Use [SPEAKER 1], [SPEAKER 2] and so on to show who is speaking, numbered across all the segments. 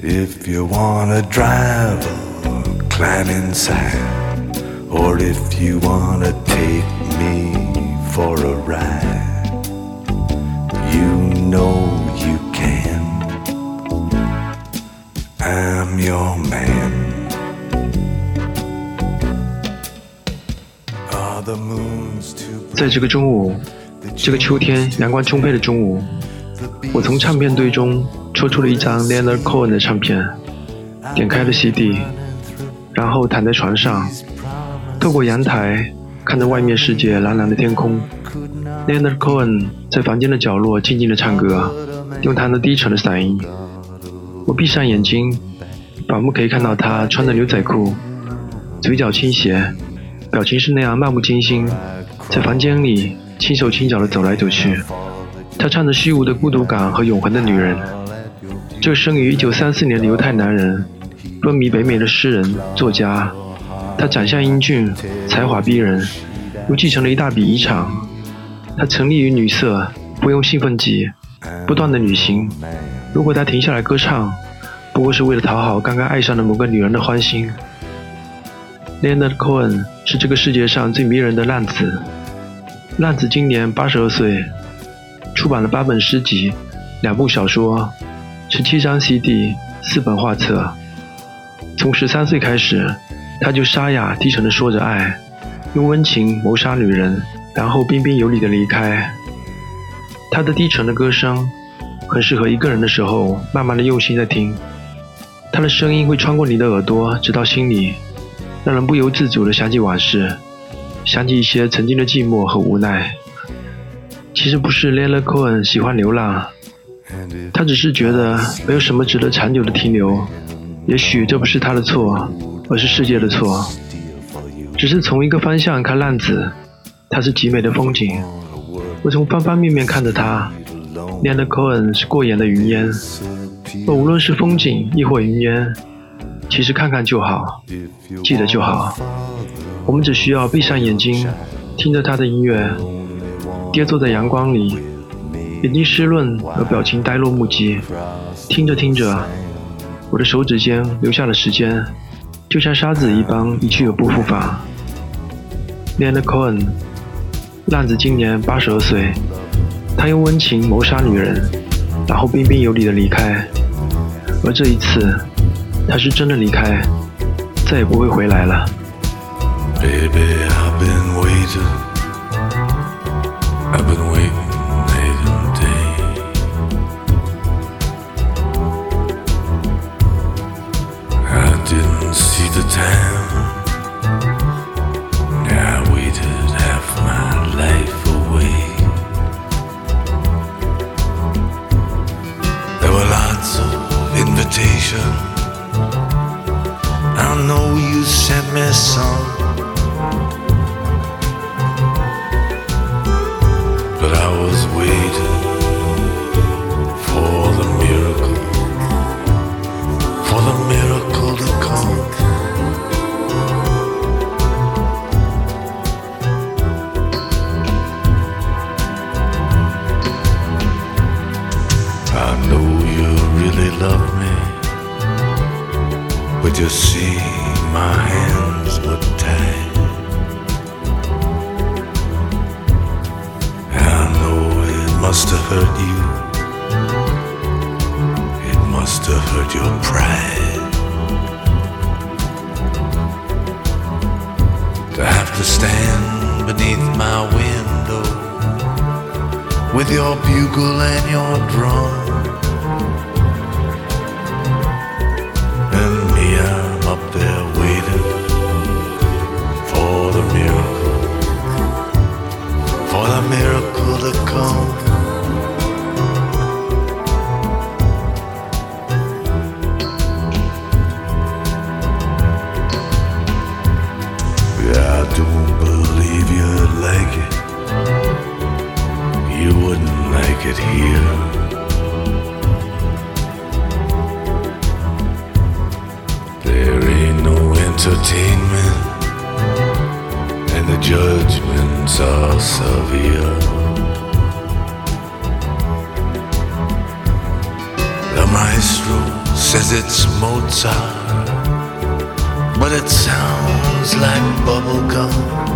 [SPEAKER 1] If you want a driver, climb inside. Or if you want to take me for a ride, you know you can. I'm your man. Are the moons too
[SPEAKER 2] 在这个中午，这个秋天阳光充沛的中午，我从唱片堆中 抽出了一张 Leonard Cohen 的唱片，点开了 CD，然后躺在床上，透过阳台看着外面世界蓝蓝的天空。Leonard Cohen 在房间的角落静静地唱歌，用他那低沉的嗓音。我闭上眼睛，仿佛可以看到他穿着牛仔裤，嘴角倾斜，表情是那样漫不经心，在房间里轻手轻脚地走来走去。他唱着虚无的孤独感和永恒的女人。这个生于1934年的犹太男人，风靡北美的诗人、作家。他长相英俊，才华逼人，又继承了一大笔遗产。他沉溺于女色，不用兴奋剂，不断的旅行。如果他停下来歌唱，不过是为了讨好刚刚爱上的某个女人的欢心。Leonard Cohen 是这个世界上最迷人的浪子。浪子今年八十二岁，出版了八本诗集、两部小说、十七张 CD、四本画册。从十三岁开始，他就沙哑低沉地说着爱，用温情谋杀女人，然后彬彬有礼地离开。他的低沉的歌声，很适合一个人的时候慢慢的用心在听。他的声音会穿过你的耳朵，直到心里，让人不由自主地想起往事，想起一些曾经的寂寞和无奈。其实不是 Leon Cohen 喜欢流浪，他只是觉得没有什么值得长久的停留。也许这不是他的错，而是世界的错。只是从一个方向看浪子，它是极美的风景。我从方方面面看着它。Leonard Cohen 是过眼的云烟，而无论是风景亦或云烟，其实看看就好，记得就好。我们只需要闭上眼睛，听着他的音乐，跌坐在阳光里，眼睛湿润而表情呆若木鸡。听着听着，我的手指间留下了时间，就像沙子一般一去而不复返。Leon Cohen，浪子今年八十二岁，他用温情谋杀女人，然后彬彬有礼的离开。而这一次，他是真的离开，再也不会回来了。
[SPEAKER 1] Baby, I've been to stand beneath my window with your bugle and your drum. It here. There ain't no entertainment, and the judgments are severe. The maestro says it's Mozart, but it sounds like bubblegum.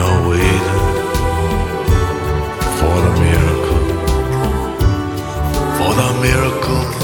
[SPEAKER 1] You're waiting for the miracle, for the miracle